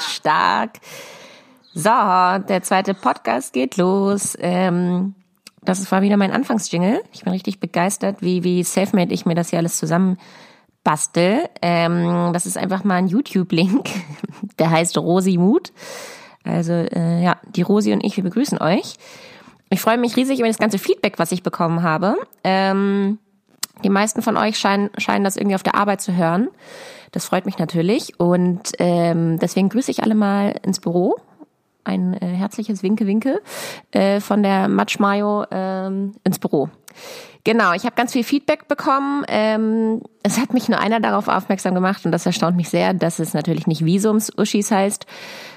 Stark. So, der zweite Podcast geht los. Ähm, das war wieder mein Anfangsjingle. Ich bin richtig begeistert, wie, wie selfmade ich mir das hier alles zusammen bastel. Ähm, das ist einfach mal ein YouTube-Link. Der heißt Rosi Mut. Also äh, ja, die Rosi und ich, wir begrüßen euch. Ich freue mich riesig über das ganze Feedback, was ich bekommen habe. Ähm, die meisten von euch scheinen, scheinen das irgendwie auf der Arbeit zu hören. Das freut mich natürlich. Und ähm, deswegen grüße ich alle mal ins Büro. Ein äh, herzliches Winke-Winke äh, von der Matschmayo ähm, ins Büro. Genau, ich habe ganz viel Feedback bekommen. Ähm, es hat mich nur einer darauf aufmerksam gemacht und das erstaunt mich sehr, dass es natürlich nicht Visums-Uschis heißt,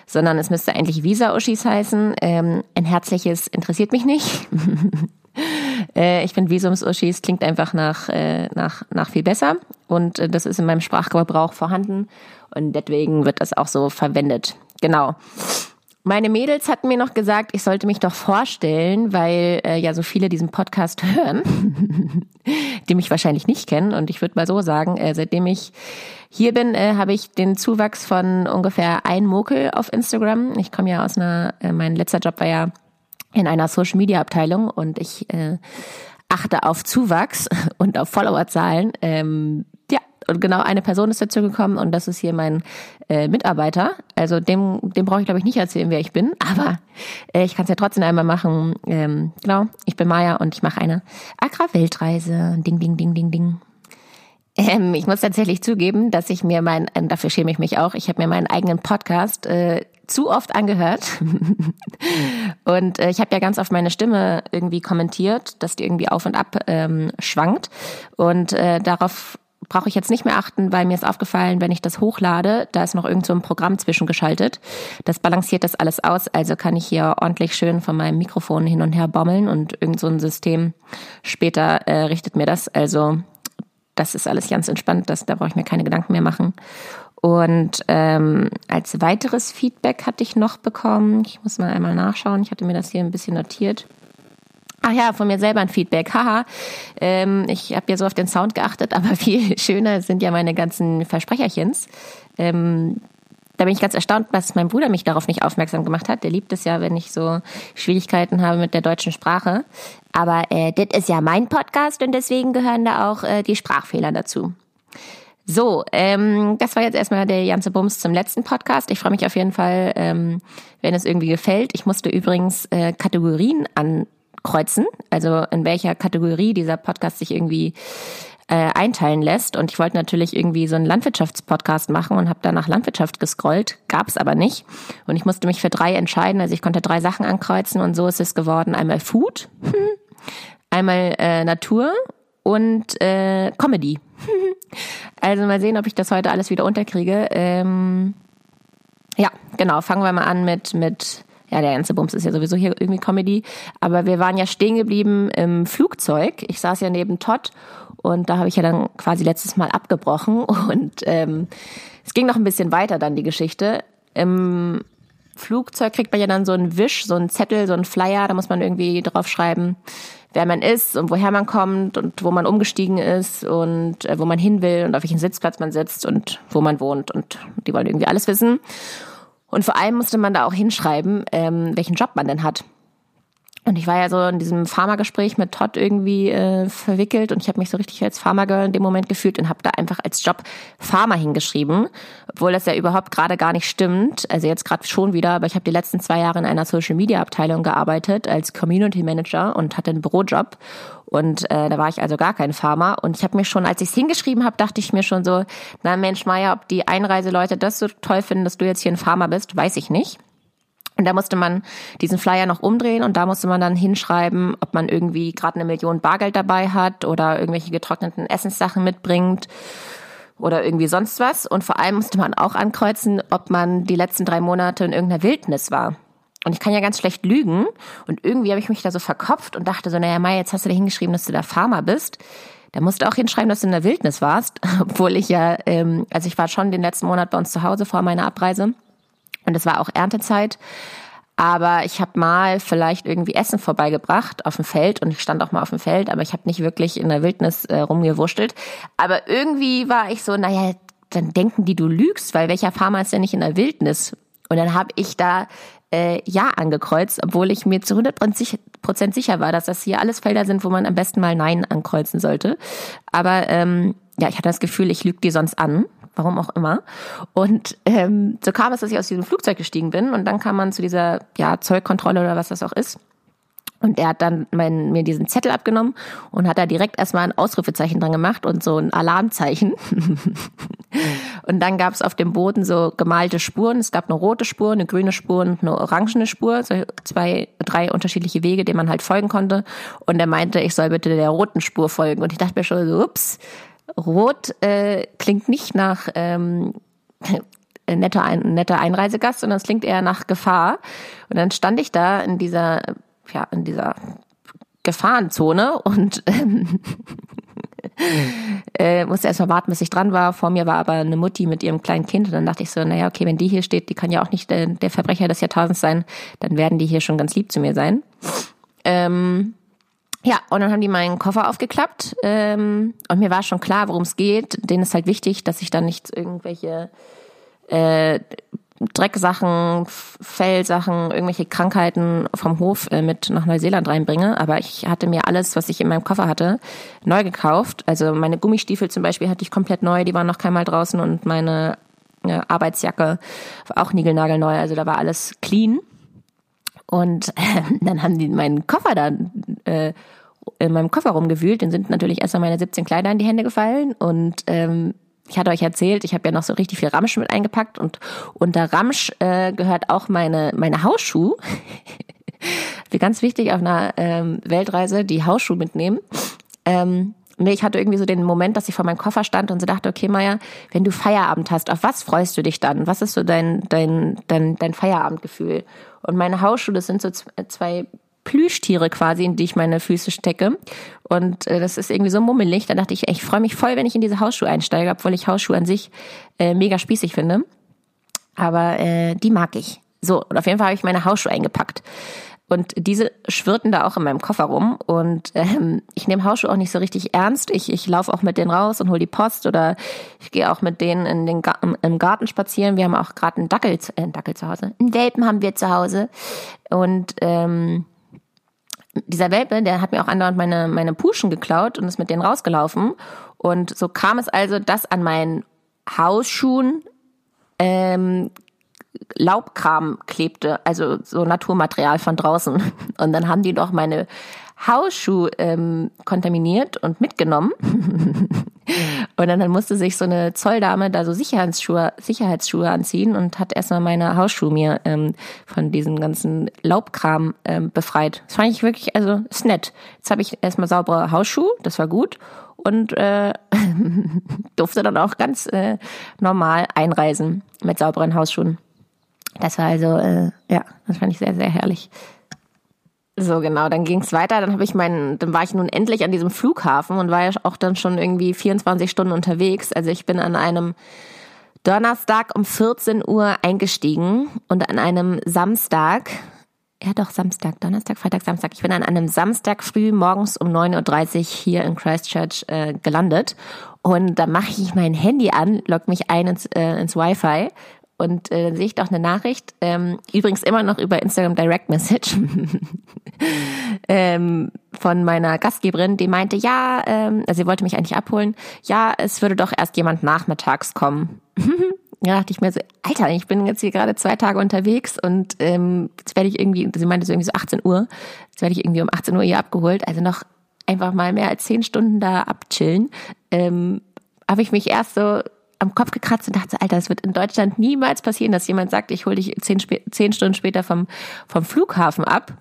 sondern es müsste eigentlich Visa-Uschis heißen. Ähm, ein herzliches interessiert mich nicht. äh, ich finde Visums-Uschis klingt einfach nach, äh, nach, nach viel besser und äh, das ist in meinem Sprachgebrauch vorhanden und deswegen wird das auch so verwendet. Genau. Meine Mädels hatten mir noch gesagt, ich sollte mich doch vorstellen, weil äh, ja so viele diesen Podcast hören, die mich wahrscheinlich nicht kennen. Und ich würde mal so sagen, äh, seitdem ich hier bin, äh, habe ich den Zuwachs von ungefähr ein Mokel auf Instagram. Ich komme ja aus einer, äh, mein letzter Job war ja in einer Social Media Abteilung und ich äh, achte auf Zuwachs und auf Followerzahlen. Ähm, ja, und genau eine Person ist dazu gekommen und das ist hier mein äh, Mitarbeiter. Also dem, dem brauche ich glaube ich nicht erzählen, wer ich bin, aber äh, ich kann es ja trotzdem einmal machen. Ähm, genau, ich bin Maya und ich mache eine Agra-Weltreise. Ding, ding, ding, ding, ding. Ähm, ich muss tatsächlich zugeben, dass ich mir mein, äh, dafür schäme ich mich auch, ich habe mir meinen eigenen Podcast äh, zu oft angehört. und äh, ich habe ja ganz oft meine Stimme irgendwie kommentiert, dass die irgendwie auf und ab ähm, schwankt. Und äh, darauf brauche ich jetzt nicht mehr achten, weil mir ist aufgefallen, wenn ich das hochlade, da ist noch irgend so ein Programm zwischengeschaltet. Das balanciert das alles aus, also kann ich hier ordentlich schön von meinem Mikrofon hin und her bommeln und irgend so ein System später äh, richtet mir das. Also das ist alles ganz entspannt, das, da brauche ich mir keine Gedanken mehr machen. Und ähm, als weiteres Feedback hatte ich noch bekommen, ich muss mal einmal nachschauen, ich hatte mir das hier ein bisschen notiert. Ach ja, von mir selber ein Feedback. Haha. Ähm, ich habe ja so auf den Sound geachtet, aber viel schöner sind ja meine ganzen Versprecherchens. Ähm, da bin ich ganz erstaunt, dass mein Bruder mich darauf nicht aufmerksam gemacht hat. Der liebt es ja, wenn ich so Schwierigkeiten habe mit der deutschen Sprache. Aber äh, das ist ja mein Podcast und deswegen gehören da auch äh, die Sprachfehler dazu. So, ähm, das war jetzt erstmal der ganze Bums zum letzten Podcast. Ich freue mich auf jeden Fall, ähm, wenn es irgendwie gefällt. Ich musste übrigens äh, Kategorien an kreuzen, also in welcher Kategorie dieser Podcast sich irgendwie äh, einteilen lässt. Und ich wollte natürlich irgendwie so einen Landwirtschaftspodcast machen und habe dann nach Landwirtschaft gescrollt, gab es aber nicht. Und ich musste mich für drei entscheiden. Also ich konnte drei Sachen ankreuzen und so ist es geworden. Einmal Food, einmal äh, Natur und äh, Comedy. also mal sehen, ob ich das heute alles wieder unterkriege. Ähm, ja, genau. Fangen wir mal an mit mit ja, der ganze Bums ist ja sowieso hier irgendwie Comedy. Aber wir waren ja stehen geblieben im Flugzeug. Ich saß ja neben Todd und da habe ich ja dann quasi letztes Mal abgebrochen. Und ähm, es ging noch ein bisschen weiter dann die Geschichte. Im Flugzeug kriegt man ja dann so einen Wisch, so einen Zettel, so einen Flyer. Da muss man irgendwie drauf schreiben, wer man ist und woher man kommt und wo man umgestiegen ist und äh, wo man hin will und auf welchen Sitzplatz man sitzt und wo man wohnt. Und die wollen irgendwie alles wissen. Und vor allem musste man da auch hinschreiben, ähm, welchen Job man denn hat. Und ich war ja so in diesem Pharmagespräch mit Todd irgendwie äh, verwickelt und ich habe mich so richtig als Pharmagirl in dem Moment gefühlt und habe da einfach als Job Pharma hingeschrieben, obwohl das ja überhaupt gerade gar nicht stimmt. Also jetzt gerade schon wieder, aber ich habe die letzten zwei Jahre in einer Social Media Abteilung gearbeitet als Community Manager und hatte einen Bürojob und äh, da war ich also gar kein Pharma und ich habe mir schon, als ich es hingeschrieben habe, dachte ich mir schon so, na Mensch Meier, ob die Einreiseleute das so toll finden, dass du jetzt hier ein Pharma bist, weiß ich nicht. Und da musste man diesen Flyer noch umdrehen und da musste man dann hinschreiben, ob man irgendwie gerade eine Million Bargeld dabei hat oder irgendwelche getrockneten Essenssachen mitbringt oder irgendwie sonst was. Und vor allem musste man auch ankreuzen, ob man die letzten drei Monate in irgendeiner Wildnis war. Und ich kann ja ganz schlecht lügen. Und irgendwie habe ich mich da so verkopft und dachte so, naja, Mai, jetzt hast du da hingeschrieben, dass du da Farmer bist. Da musst du auch hinschreiben, dass du in der Wildnis warst. Obwohl ich ja, ähm, also ich war schon den letzten Monat bei uns zu Hause vor meiner Abreise. Und es war auch Erntezeit. Aber ich habe mal vielleicht irgendwie Essen vorbeigebracht auf dem Feld und ich stand auch mal auf dem Feld, aber ich habe nicht wirklich in der Wildnis äh, rumgewurschtelt. Aber irgendwie war ich so, naja, dann denken die, du lügst, weil welcher Farmer ist denn nicht in der Wildnis? Und dann habe ich da äh, Ja angekreuzt, obwohl ich mir zu 100% sicher war, dass das hier alles Felder sind, wo man am besten mal Nein ankreuzen sollte. Aber ähm, ja, ich hatte das Gefühl, ich lüge die sonst an. Warum auch immer. Und ähm, so kam es, dass ich aus diesem Flugzeug gestiegen bin und dann kam man zu dieser ja, Zollkontrolle oder was das auch ist. Und er hat dann mein, mir diesen Zettel abgenommen und hat da direkt erstmal ein Ausrufezeichen dran gemacht und so ein Alarmzeichen. und dann gab es auf dem Boden so gemalte Spuren. Es gab eine rote Spur, eine grüne Spur und eine orangene Spur. So zwei, drei unterschiedliche Wege, denen man halt folgen konnte. Und er meinte, ich soll bitte der roten Spur folgen. Und ich dachte mir schon so, ups, rot äh, klingt nicht nach ähm, netter, ein, netter Einreisegast, sondern es klingt eher nach Gefahr. Und dann stand ich da in dieser ja, in dieser Gefahrenzone und ähm, äh, musste erstmal warten, bis ich dran war. Vor mir war aber eine Mutti mit ihrem kleinen Kind und dann dachte ich so, naja, okay, wenn die hier steht, die kann ja auch nicht der, der Verbrecher des Jahrtausends sein, dann werden die hier schon ganz lieb zu mir sein. Ähm, ja, und dann haben die meinen Koffer aufgeklappt ähm, und mir war schon klar, worum es geht. Denen ist halt wichtig, dass ich dann nicht irgendwelche äh, Drecksachen, Fellsachen, irgendwelche Krankheiten vom Hof äh, mit nach Neuseeland reinbringe. Aber ich hatte mir alles, was ich in meinem Koffer hatte, neu gekauft. Also meine Gummistiefel zum Beispiel hatte ich komplett neu, die waren noch keinmal draußen und meine ja, Arbeitsjacke war auch niegelnagelneu. Also da war alles clean. Und äh, dann haben die meinen Koffer da äh, in meinem Koffer rumgewühlt. Den sind natürlich erstmal meine 17 Kleider in die Hände gefallen und ähm, ich hatte euch erzählt, ich habe ja noch so richtig viel Ramsch mit eingepackt und unter Ramsch äh, gehört auch meine meine Hausschuh. Wie ganz wichtig auf einer ähm, Weltreise die Hausschuh mitnehmen. Ähm, nee, ich hatte irgendwie so den Moment, dass ich vor meinem Koffer stand und so dachte, okay, Maya, wenn du Feierabend hast, auf was freust du dich dann? Was ist so dein dein dein dein Feierabendgefühl? Und meine Hausschuhe, das sind so zwei Plüschtiere quasi, in die ich meine Füße stecke. Und äh, das ist irgendwie so mummelig. Da dachte ich, ich freue mich voll, wenn ich in diese Hausschuhe einsteige, obwohl ich Hausschuhe an sich äh, mega spießig finde. Aber äh, die mag ich. So, und auf jeden Fall habe ich meine Hausschuhe eingepackt. Und diese schwirrten da auch in meinem Koffer rum. Und ähm, ich nehme Hausschuhe auch nicht so richtig ernst. Ich, ich laufe auch mit denen raus und hole die Post oder ich gehe auch mit denen in den Ga im Garten spazieren. Wir haben auch gerade einen Dackel, äh, einen Dackel zu Hause. Einen Welpen haben wir zu Hause. Und ähm, dieser Welpe, der hat mir auch andauernd meine, meine Puschen geklaut und ist mit denen rausgelaufen. Und so kam es also, dass an meinen Hausschuhen ähm, Laubkram klebte, also so Naturmaterial von draußen. Und dann haben die doch meine Hausschuh ähm, kontaminiert und mitgenommen. und dann, dann musste sich so eine Zolldame da so Sicherheitsschuhe, Sicherheitsschuhe anziehen und hat erstmal meine Hausschuhe mir ähm, von diesem ganzen Laubkram ähm, befreit. Das fand ich wirklich, also ist nett. Jetzt habe ich erstmal saubere Hausschuhe, das war gut. Und äh, durfte dann auch ganz äh, normal einreisen mit sauberen Hausschuhen. Das war also, äh, ja, das fand ich sehr, sehr herrlich. So genau, dann ging's weiter. Dann habe ich meinen, dann war ich nun endlich an diesem Flughafen und war ja auch dann schon irgendwie 24 Stunden unterwegs. Also ich bin an einem Donnerstag um 14 Uhr eingestiegen und an einem Samstag, ja doch Samstag, Donnerstag, Freitag, Samstag. Ich bin an einem Samstag früh morgens um 9.30 Uhr hier in Christchurch äh, gelandet und da mache ich mein Handy an, log mich ein ins, äh, ins Wi-Fi und äh, dann sehe ich doch eine Nachricht, ähm, übrigens immer noch über Instagram Direct Message ähm, von meiner Gastgeberin, die meinte, ja, ähm, also sie wollte mich eigentlich abholen, ja, es würde doch erst jemand nachmittags kommen. ja, dachte ich mir so, Alter, ich bin jetzt hier gerade zwei Tage unterwegs und ähm, jetzt werde ich irgendwie, sie meinte so irgendwie so 18 Uhr, jetzt werde ich irgendwie um 18 Uhr hier abgeholt, also noch einfach mal mehr als zehn Stunden da abchillen. Ähm, habe ich mich erst so am Kopf gekratzt und dachte, Alter, es wird in Deutschland niemals passieren, dass jemand sagt, ich hole dich zehn, zehn Stunden später vom, vom Flughafen ab.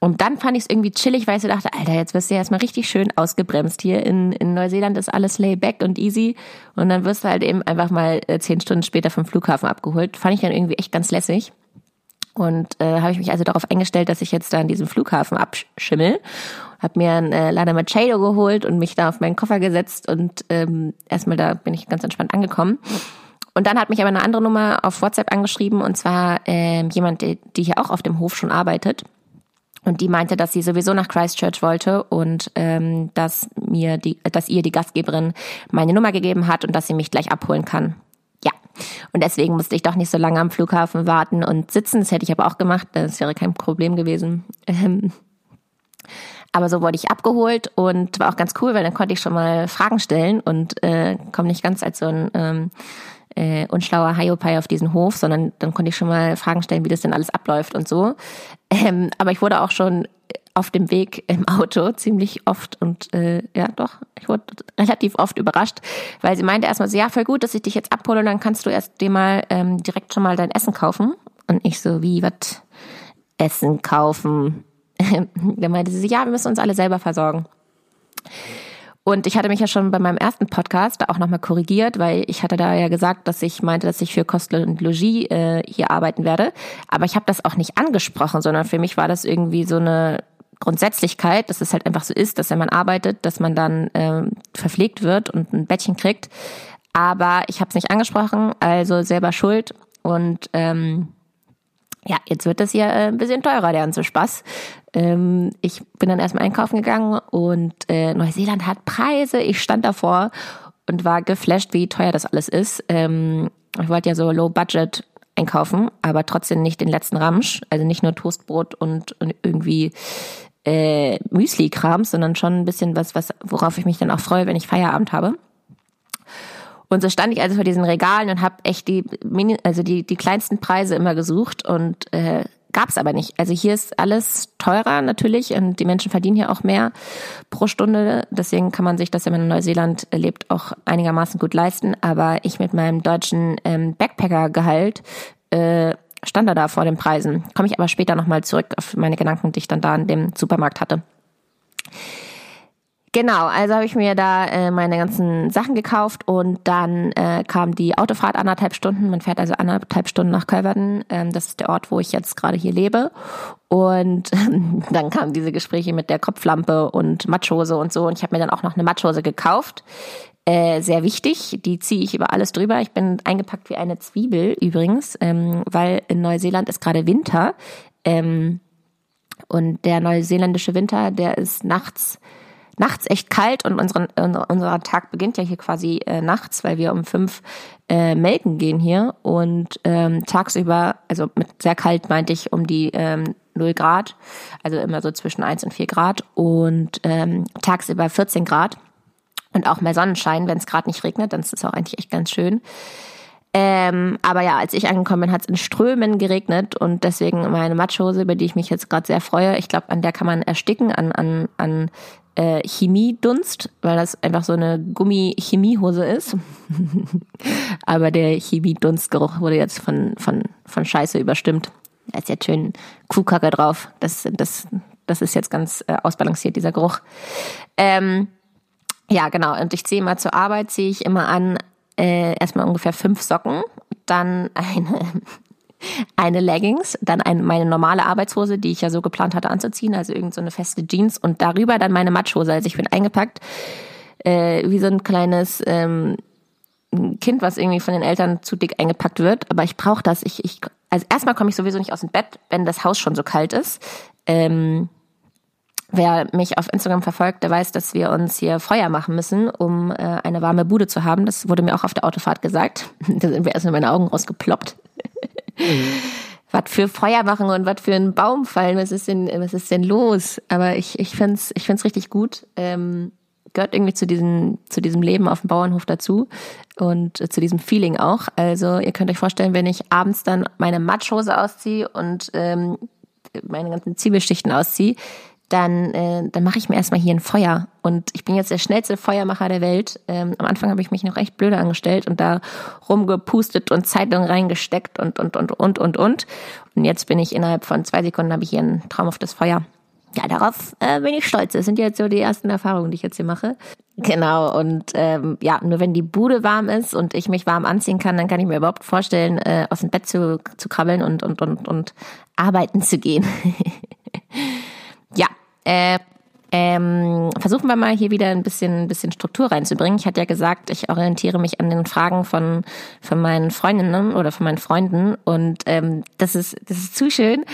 Und dann fand ich es irgendwie chillig, weil ich so dachte, Alter, jetzt wirst du ja erstmal richtig schön ausgebremst. Hier in, in Neuseeland ist alles layback und easy. Und dann wirst du halt eben einfach mal äh, zehn Stunden später vom Flughafen abgeholt. Fand ich dann irgendwie echt ganz lässig. Und äh, habe ich mich also darauf eingestellt, dass ich jetzt da an diesem Flughafen abschimmel. Hab mir ein äh, Lana Machado geholt und mich da auf meinen Koffer gesetzt und ähm, erstmal da bin ich ganz entspannt angekommen. Und dann hat mich aber eine andere Nummer auf WhatsApp angeschrieben und zwar ähm, jemand, die, die hier auch auf dem Hof schon arbeitet. Und die meinte, dass sie sowieso nach Christchurch wollte und ähm, dass mir die, dass ihr die Gastgeberin meine Nummer gegeben hat und dass sie mich gleich abholen kann. Ja. Und deswegen musste ich doch nicht so lange am Flughafen warten und sitzen. Das hätte ich aber auch gemacht. Das wäre kein Problem gewesen. Ähm, aber so wurde ich abgeholt und war auch ganz cool, weil dann konnte ich schon mal Fragen stellen und äh, komme nicht ganz als so ein ähm, äh, unschlauer Hiopai auf diesen Hof, sondern dann konnte ich schon mal Fragen stellen, wie das denn alles abläuft und so. Ähm, aber ich wurde auch schon auf dem Weg im Auto ziemlich oft und äh, ja doch, ich wurde relativ oft überrascht, weil sie meinte erstmal so, ja, voll gut, dass ich dich jetzt abhole und dann kannst du erst dir mal ähm, direkt schon mal dein Essen kaufen. Und ich so, wie, was? Essen kaufen. dann meinte sie, ja, wir müssen uns alle selber versorgen. Und ich hatte mich ja schon bei meinem ersten Podcast da auch nochmal korrigiert, weil ich hatte da ja gesagt, dass ich meinte, dass ich für Kost und Logis äh, hier arbeiten werde. Aber ich habe das auch nicht angesprochen, sondern für mich war das irgendwie so eine Grundsätzlichkeit, dass es halt einfach so ist, dass wenn man arbeitet, dass man dann ähm, verpflegt wird und ein Bettchen kriegt. Aber ich habe es nicht angesprochen, also selber schuld. Und ähm, ja, jetzt wird das hier äh, ein bisschen teurer, der ganze Spaß. Ähm, ich bin dann erstmal einkaufen gegangen und äh, Neuseeland hat Preise. Ich stand davor und war geflasht, wie teuer das alles ist. Ähm, ich wollte ja so Low Budget einkaufen, aber trotzdem nicht den letzten Ramsch. Also nicht nur Toastbrot und, und irgendwie äh, Müsli-Kram, sondern schon ein bisschen was, was, worauf ich mich dann auch freue, wenn ich Feierabend habe. Und so stand ich also vor diesen Regalen und habe echt die, also die, die kleinsten Preise immer gesucht und äh, gab es aber nicht. Also hier ist alles teurer natürlich und die Menschen verdienen hier auch mehr pro Stunde. Deswegen kann man sich das, wenn man in Neuseeland lebt, auch einigermaßen gut leisten. Aber ich mit meinem deutschen ähm, Backpacker-Gehalt äh, stand da da vor den Preisen. Komme ich aber später nochmal zurück auf meine Gedanken, die ich dann da in dem Supermarkt hatte. Genau, also habe ich mir da äh, meine ganzen Sachen gekauft und dann äh, kam die Autofahrt anderthalb Stunden. Man fährt also anderthalb Stunden nach Kölverden. Ähm, das ist der Ort, wo ich jetzt gerade hier lebe. Und dann kamen diese Gespräche mit der Kopflampe und Matschhose und so. Und ich habe mir dann auch noch eine Matschhose gekauft. Äh, sehr wichtig, die ziehe ich über alles drüber. Ich bin eingepackt wie eine Zwiebel übrigens, ähm, weil in Neuseeland ist gerade Winter. Ähm, und der neuseeländische Winter, der ist nachts nachts echt kalt und unseren, unser Tag beginnt ja hier quasi äh, nachts, weil wir um fünf äh, melken gehen hier und ähm, tagsüber, also mit sehr kalt meinte ich um die ähm, 0 Grad, also immer so zwischen 1 und 4 Grad und ähm, tagsüber 14 Grad und auch mehr Sonnenschein, wenn es gerade nicht regnet, dann ist es auch eigentlich echt ganz schön. Ähm, aber ja, als ich angekommen bin, hat es in Strömen geregnet und deswegen meine Matschhose, über die ich mich jetzt gerade sehr freue, ich glaube, an der kann man ersticken, an, an, an äh, Chemiedunst, weil das einfach so eine Gummi-Chemiehose ist. Aber der Chemiedunstgeruch wurde jetzt von, von, von Scheiße überstimmt. Da ist jetzt schön Kuhkacke drauf. Das, das, das ist jetzt ganz äh, ausbalanciert, dieser Geruch. Ähm, ja, genau. Und ich ziehe mal zur Arbeit, ziehe ich immer an, äh, erstmal ungefähr fünf Socken, dann eine eine Leggings, dann ein, meine normale Arbeitshose, die ich ja so geplant hatte anzuziehen, also irgend so feste Jeans und darüber dann meine Matschhose. Also ich bin eingepackt äh, wie so ein kleines ähm, Kind, was irgendwie von den Eltern zu dick eingepackt wird. Aber ich brauche das. Ich, ich, also erstmal komme ich sowieso nicht aus dem Bett, wenn das Haus schon so kalt ist. Ähm, Wer mich auf Instagram verfolgt, der weiß, dass wir uns hier Feuer machen müssen, um äh, eine warme Bude zu haben. Das wurde mir auch auf der Autofahrt gesagt. da sind mir erstmal meine Augen rausgeploppt. was für Feuer machen und was für ein Baum fallen, was ist denn, was ist denn los? Aber ich, ich find's, ich find's richtig gut. Ähm, gehört irgendwie zu diesem, zu diesem Leben auf dem Bauernhof dazu und äh, zu diesem Feeling auch. Also ihr könnt euch vorstellen, wenn ich abends dann meine Matschhose ausziehe und ähm, meine ganzen Zwiebelschichten ausziehe, dann, äh, dann mache ich mir erstmal hier ein Feuer. Und ich bin jetzt der schnellste Feuermacher der Welt. Ähm, am Anfang habe ich mich noch recht blöde angestellt und da rumgepustet und Zeitung reingesteckt und, und, und, und, und, und. Und jetzt bin ich innerhalb von zwei Sekunden habe ich hier ein traumhaftes Feuer. Ja, darauf äh, bin ich stolz. Das sind jetzt so die ersten Erfahrungen, die ich jetzt hier mache. Genau, und ähm, ja, nur wenn die Bude warm ist und ich mich warm anziehen kann, dann kann ich mir überhaupt vorstellen, äh, aus dem Bett zu, zu krabbeln und, und, und, und arbeiten zu gehen. ja, äh, ähm, versuchen wir mal hier wieder ein bisschen, ein bisschen Struktur reinzubringen. Ich hatte ja gesagt, ich orientiere mich an den Fragen von, von meinen Freundinnen oder von meinen Freunden und ähm, das ist, das ist zu schön,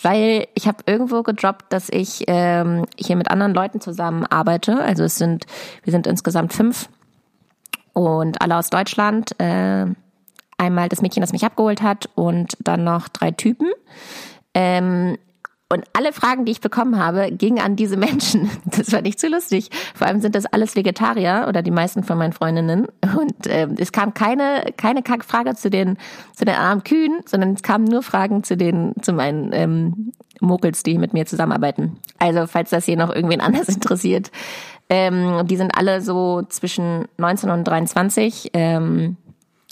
weil ich habe irgendwo gedroppt, dass ich ähm, hier mit anderen Leuten zusammen arbeite. Also es sind, wir sind insgesamt fünf und alle aus Deutschland. Äh, einmal das Mädchen, das mich abgeholt hat und dann noch drei Typen. Ähm, und alle Fragen, die ich bekommen habe, gingen an diese Menschen. Das war nicht zu lustig. Vor allem sind das alles Vegetarier oder die meisten von meinen Freundinnen. Und äh, es kam keine keine Kackfrage zu den zu den armen Kühen, sondern es kamen nur Fragen zu den zu meinen ähm, Mokels, die mit mir zusammenarbeiten. Also falls das hier noch irgendwen anders interessiert, ähm, die sind alle so zwischen 19 und 23. Ähm,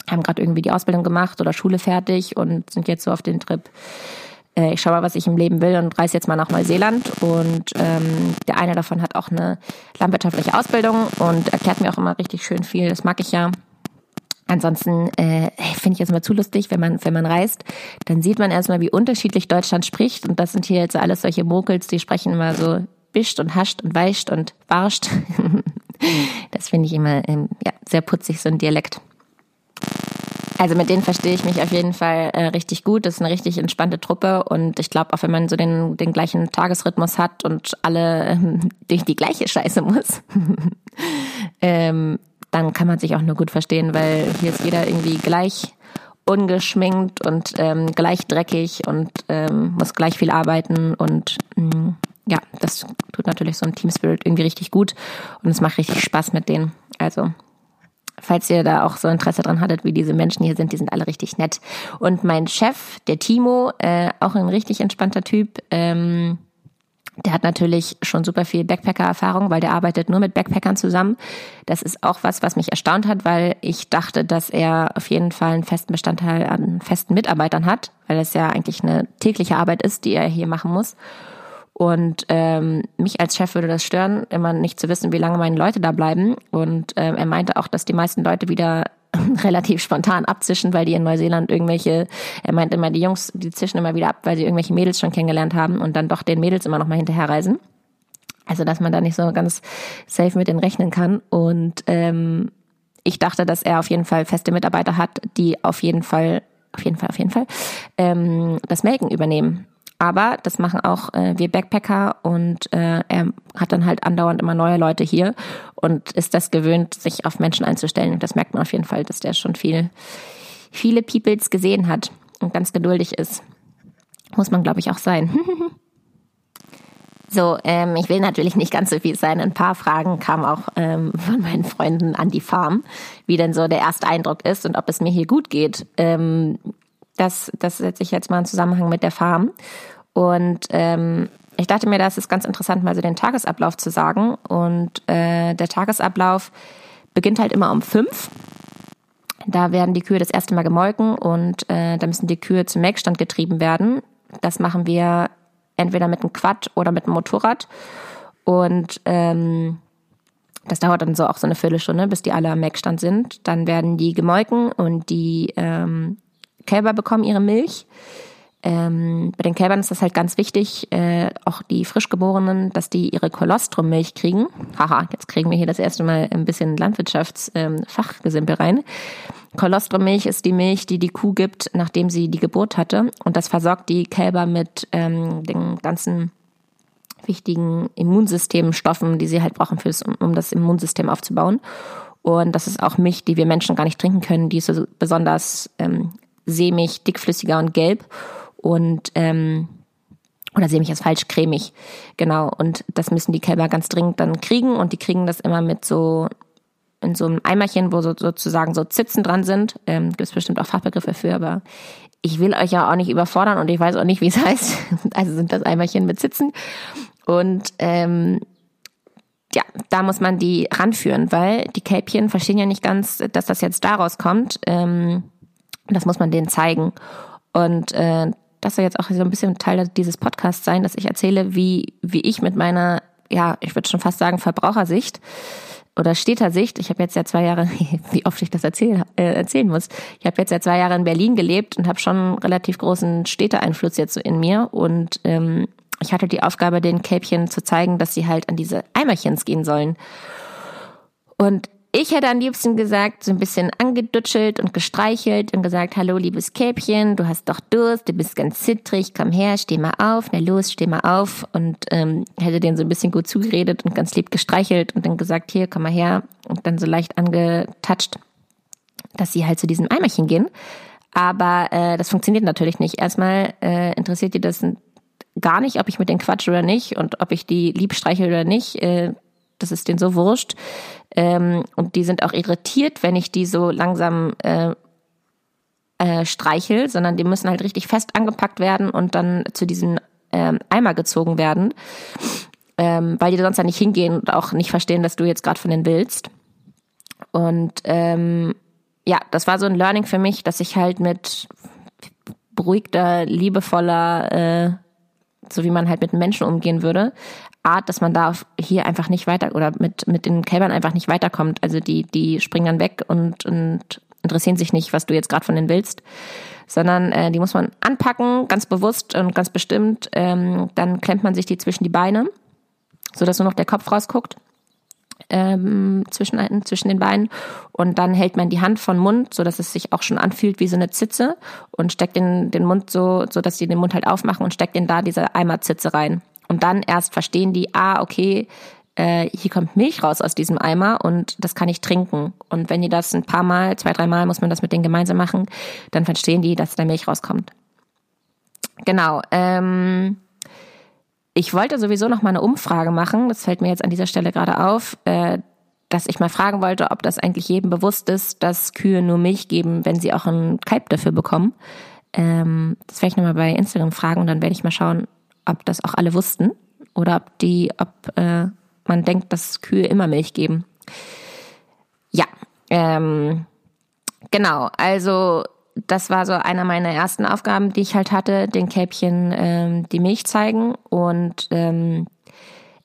haben gerade irgendwie die Ausbildung gemacht oder Schule fertig und sind jetzt so auf den Trip äh, ich schaue mal, was ich im Leben will und reise jetzt mal nach Neuseeland. Und ähm, der eine davon hat auch eine landwirtschaftliche Ausbildung und erklärt mir auch immer richtig schön viel. Das mag ich ja. Ansonsten äh, finde ich es immer zu lustig, wenn man, wenn man reist, dann sieht man erstmal, wie unterschiedlich Deutschland spricht. Und das sind hier jetzt alles solche Mokels, die sprechen immer so bischt und hascht und weicht und warscht. das finde ich immer ähm, ja, sehr putzig, so ein Dialekt. Also mit denen verstehe ich mich auf jeden Fall äh, richtig gut. Das ist eine richtig entspannte Truppe und ich glaube, auch wenn man so den, den gleichen Tagesrhythmus hat und alle ähm, durch die gleiche Scheiße muss, ähm, dann kann man sich auch nur gut verstehen, weil hier ist jeder irgendwie gleich ungeschminkt und ähm, gleich dreckig und ähm, muss gleich viel arbeiten und mh, mm, ja, das tut natürlich so ein Team Spirit irgendwie richtig gut und es macht richtig Spaß mit denen. Also falls ihr da auch so Interesse dran hattet, wie diese Menschen hier sind, die sind alle richtig nett. Und mein Chef, der Timo, äh, auch ein richtig entspannter Typ, ähm, der hat natürlich schon super viel Backpacker-Erfahrung, weil der arbeitet nur mit Backpackern zusammen. Das ist auch was, was mich erstaunt hat, weil ich dachte, dass er auf jeden Fall einen festen Bestandteil an festen Mitarbeitern hat, weil es ja eigentlich eine tägliche Arbeit ist, die er hier machen muss. Und ähm, mich als Chef würde das stören, immer nicht zu wissen, wie lange meine Leute da bleiben. Und ähm, er meinte auch, dass die meisten Leute wieder relativ spontan abzischen, weil die in Neuseeland irgendwelche, er meint immer, die Jungs, die zischen immer wieder ab, weil sie irgendwelche Mädels schon kennengelernt haben und dann doch den Mädels immer noch mal hinterherreisen. Also dass man da nicht so ganz safe mit denen rechnen kann. Und ähm, ich dachte, dass er auf jeden Fall feste Mitarbeiter hat, die auf jeden Fall, auf jeden Fall, auf jeden Fall ähm, das Melken übernehmen. Aber das machen auch äh, wir Backpacker und äh, er hat dann halt andauernd immer neue Leute hier und ist das gewöhnt, sich auf Menschen einzustellen. Und das merkt man auf jeden Fall, dass der schon viel, viele Peoples gesehen hat und ganz geduldig ist. Muss man, glaube ich, auch sein. So, ähm, ich will natürlich nicht ganz so viel sein. Ein paar Fragen kamen auch ähm, von meinen Freunden an die Farm, wie denn so der erste Eindruck ist und ob es mir hier gut geht. Ähm, das, das setze ich jetzt mal in Zusammenhang mit der Farm. Und ähm, ich dachte mir, das ist ganz interessant, mal so den Tagesablauf zu sagen. Und äh, der Tagesablauf beginnt halt immer um fünf. Da werden die Kühe das erste Mal gemolken und äh, da müssen die Kühe zum Melkstand getrieben werden. Das machen wir entweder mit einem Quad oder mit einem Motorrad. Und ähm, das dauert dann so auch so eine Viertelstunde, bis die alle am Melkstand sind. Dann werden die gemolken und die ähm, Kälber bekommen ihre Milch. Ähm, bei den Kälbern ist das halt ganz wichtig, äh, auch die Frischgeborenen, dass die ihre Kolostrummilch kriegen. Haha, jetzt kriegen wir hier das erste Mal ein bisschen Landwirtschaftsfachgesimpel ähm, rein. Kolostrummilch ist die Milch, die die Kuh gibt, nachdem sie die Geburt hatte. Und das versorgt die Kälber mit ähm, den ganzen wichtigen Immunsystemstoffen, die sie halt brauchen, fürs, um das Immunsystem aufzubauen. Und das ist auch Milch, die wir Menschen gar nicht trinken können. Die ist so besonders ähm, sämig, dickflüssiger und gelb. Und ähm, oder sämig ist falsch, cremig. Genau. Und das müssen die Kälber ganz dringend dann kriegen. Und die kriegen das immer mit so in so einem Eimerchen, wo so, sozusagen so Zitzen dran sind. Ähm, Gibt es bestimmt auch Fachbegriffe für, aber ich will euch ja auch nicht überfordern und ich weiß auch nicht, wie es heißt. Also sind das Eimerchen mit Zitzen. Und ähm, ja, da muss man die ranführen, weil die Kälbchen verstehen ja nicht ganz, dass das jetzt daraus kommt. Ähm, das muss man denen zeigen. Und äh, das soll jetzt auch so ein bisschen Teil dieses Podcasts sein, dass ich erzähle, wie, wie ich mit meiner, ja, ich würde schon fast sagen, Verbrauchersicht oder Städtersicht, ich habe jetzt ja zwei Jahre, wie oft ich das erzähl, äh, erzählen muss, ich habe jetzt ja zwei Jahre in Berlin gelebt und habe schon einen relativ großen Städteeinfluss jetzt so in mir und ähm, ich hatte die Aufgabe, den Kälbchen zu zeigen, dass sie halt an diese Eimerchens gehen sollen. Und ich hätte am liebsten gesagt, so ein bisschen angedutschelt und gestreichelt und gesagt, hallo liebes Käpchen, du hast doch Durst, du bist ganz zittrig, komm her, steh mal auf, na los, steh mal auf. Und ähm, hätte den so ein bisschen gut zugeredet und ganz lieb gestreichelt und dann gesagt, hier, komm mal her. Und dann so leicht angetatscht, dass sie halt zu diesem Eimerchen gehen. Aber äh, das funktioniert natürlich nicht. Erstmal äh, interessiert die das gar nicht, ob ich mit denen quatsche oder nicht und ob ich die lieb streiche oder nicht. Äh, das ist denen so wurscht. Ähm, und die sind auch irritiert, wenn ich die so langsam äh, äh, streichel, sondern die müssen halt richtig fest angepackt werden und dann zu diesem ähm, Eimer gezogen werden, ähm, weil die sonst da nicht hingehen und auch nicht verstehen, dass du jetzt gerade von denen willst. Und ähm, ja, das war so ein Learning für mich, dass ich halt mit beruhigter, liebevoller, äh, so wie man halt mit Menschen umgehen würde, Art, dass man da hier einfach nicht weiter oder mit, mit den Kälbern einfach nicht weiterkommt. Also die, die springen dann weg und, und interessieren sich nicht, was du jetzt gerade von denen willst, sondern äh, die muss man anpacken, ganz bewusst und ganz bestimmt. Ähm, dann klemmt man sich die zwischen die Beine, so dass nur noch der Kopf rausguckt ähm, zwischen, zwischen den Beinen und dann hält man die Hand von Mund, so dass es sich auch schon anfühlt wie so eine Zitze und steckt den, den Mund so, so dass sie den Mund halt aufmachen und steckt den da diese Eimerzitze rein. Und dann erst verstehen die, ah, okay, äh, hier kommt Milch raus aus diesem Eimer und das kann ich trinken. Und wenn die das ein paar Mal, zwei, drei Mal muss man das mit denen gemeinsam machen, dann verstehen die, dass da Milch rauskommt. Genau. Ähm, ich wollte sowieso noch mal eine Umfrage machen. Das fällt mir jetzt an dieser Stelle gerade auf, äh, dass ich mal fragen wollte, ob das eigentlich jedem bewusst ist, dass Kühe nur Milch geben, wenn sie auch einen Kalb dafür bekommen. Ähm, das werde ich nochmal bei Instagram fragen und dann werde ich mal schauen, ob das auch alle wussten oder ob die, ob äh, man denkt, dass Kühe immer Milch geben. Ja, ähm, genau. Also das war so einer meiner ersten Aufgaben, die ich halt hatte, den Kälbchen ähm, die Milch zeigen und ähm,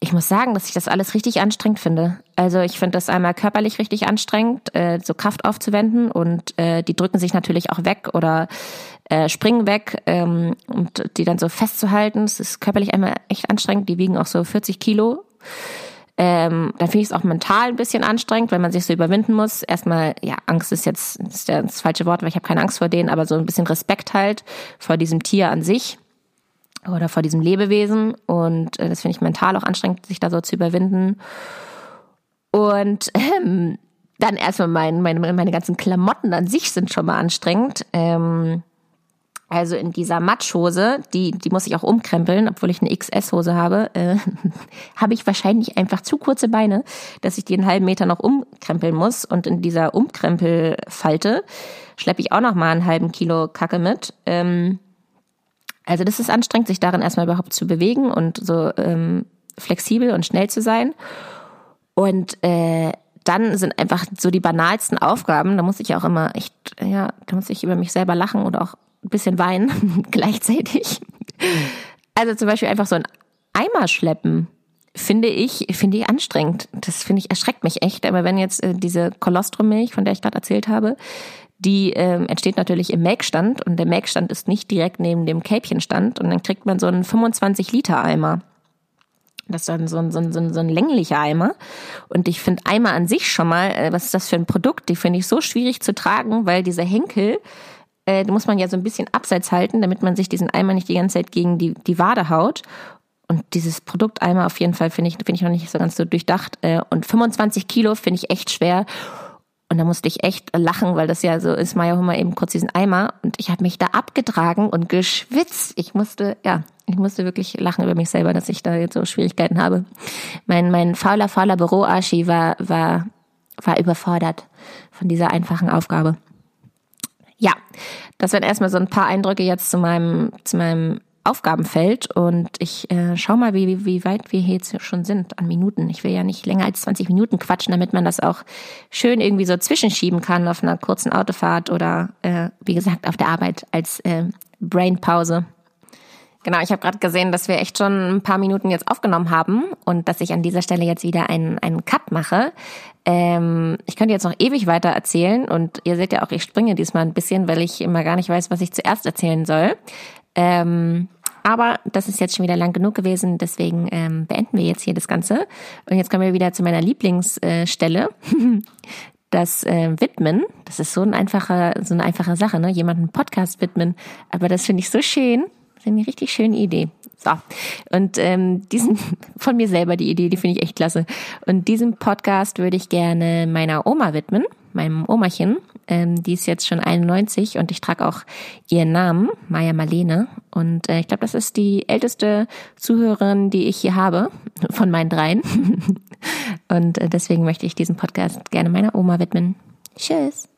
ich muss sagen, dass ich das alles richtig anstrengend finde. Also ich finde das einmal körperlich richtig anstrengend, äh, so Kraft aufzuwenden und äh, die drücken sich natürlich auch weg oder äh, springen weg ähm, und die dann so festzuhalten. Das ist körperlich einmal echt anstrengend. Die wiegen auch so 40 Kilo. Ähm, dann finde ich es auch mental ein bisschen anstrengend, wenn man sich so überwinden muss. Erstmal, ja, Angst ist jetzt ist das falsche Wort, weil ich habe keine Angst vor denen, aber so ein bisschen Respekt halt vor diesem Tier an sich oder vor diesem Lebewesen. Und äh, das finde ich mental auch anstrengend, sich da so zu überwinden. Und ähm, dann erstmal mein, meine, meine ganzen Klamotten an sich sind schon mal anstrengend. Ähm, also in dieser Matschhose, die, die muss ich auch umkrempeln, obwohl ich eine XS-Hose habe, äh, habe ich wahrscheinlich einfach zu kurze Beine, dass ich die einen halben Meter noch umkrempeln muss. Und in dieser Umkrempelfalte schleppe ich auch noch mal einen halben Kilo Kacke mit. Ähm, also das ist anstrengend, sich darin erstmal überhaupt zu bewegen und so ähm, flexibel und schnell zu sein. Und äh, dann sind einfach so die banalsten Aufgaben, da muss ich auch immer echt, ja, da muss ich über mich selber lachen oder auch ein bisschen weinen gleichzeitig. Also zum Beispiel einfach so ein Eimer schleppen finde ich, finde ich anstrengend. Das finde ich, erschreckt mich echt. Aber wenn jetzt äh, diese Kolostrummilch, von der ich gerade erzählt habe, die ähm, entsteht natürlich im Melkstand und der Melkstand ist nicht direkt neben dem Kälbchenstand und dann kriegt man so einen 25 Liter Eimer. Das ist dann so ein, so ein, so ein, so ein länglicher Eimer. Und ich finde Eimer an sich schon mal, äh, was ist das für ein Produkt? Die finde ich so schwierig zu tragen, weil dieser Henkel, äh, muss man ja so ein bisschen abseits halten, damit man sich diesen Eimer nicht die ganze Zeit gegen die, die Wade haut. Und dieses Produkteimer auf jeden Fall finde ich, finde ich noch nicht so ganz so durchdacht. Äh, und 25 Kilo finde ich echt schwer. Und da musste ich echt lachen, weil das ja so ist, Maya Hummer eben kurz diesen Eimer und ich habe mich da abgetragen und geschwitzt. Ich musste, ja, ich musste wirklich lachen über mich selber, dass ich da jetzt so Schwierigkeiten habe. Mein, mein fauler, fauler Büroarschi war, war, war überfordert von dieser einfachen Aufgabe. Ja, das wären erstmal so ein paar Eindrücke jetzt zu meinem, zu meinem Aufgabenfeld und ich äh, schau mal, wie, wie weit wir hier jetzt schon sind an Minuten. Ich will ja nicht länger als 20 Minuten quatschen, damit man das auch schön irgendwie so zwischenschieben kann auf einer kurzen Autofahrt oder äh, wie gesagt auf der Arbeit als äh, Brainpause. Genau, ich habe gerade gesehen, dass wir echt schon ein paar Minuten jetzt aufgenommen haben und dass ich an dieser Stelle jetzt wieder einen, einen Cut mache. Ähm, ich könnte jetzt noch ewig weiter erzählen und ihr seht ja auch, ich springe diesmal ein bisschen, weil ich immer gar nicht weiß, was ich zuerst erzählen soll. Ähm, Aber das ist jetzt schon wieder lang genug gewesen, deswegen ähm, beenden wir jetzt hier das Ganze. Und jetzt kommen wir wieder zu meiner Lieblingsstelle. das äh, Widmen, das ist so ein einfacher, so eine einfache Sache, ne? Jemanden Podcast widmen. Aber das finde ich so schön. Das ist eine richtig schöne Idee. So. Und ähm, diesen von mir selber die Idee, die finde ich echt klasse. Und diesen Podcast würde ich gerne meiner Oma widmen, meinem Omachen. Ähm, die ist jetzt schon 91 und ich trage auch ihren Namen, Maja Marlene. Und äh, ich glaube, das ist die älteste Zuhörerin, die ich hier habe, von meinen dreien. und äh, deswegen möchte ich diesen Podcast gerne meiner Oma widmen. Tschüss.